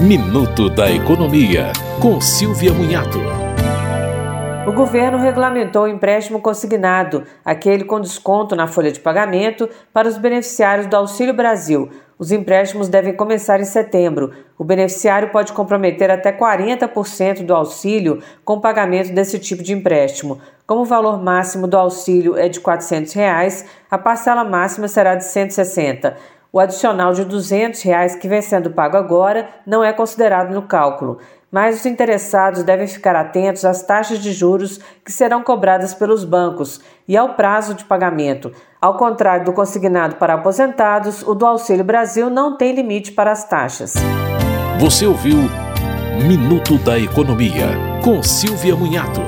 Minuto da Economia, com Silvia Munhato. O governo regulamentou o empréstimo consignado, aquele com desconto na folha de pagamento, para os beneficiários do Auxílio Brasil. Os empréstimos devem começar em setembro. O beneficiário pode comprometer até 40% do auxílio com pagamento desse tipo de empréstimo. Como o valor máximo do auxílio é de 400 reais, a parcela máxima será de R$ 160. O adicional de 200 reais que vem sendo pago agora não é considerado no cálculo, mas os interessados devem ficar atentos às taxas de juros que serão cobradas pelos bancos e ao prazo de pagamento. Ao contrário do consignado para aposentados, o do Auxílio Brasil não tem limite para as taxas. Você ouviu Minuto da Economia, com Silvia Munhato.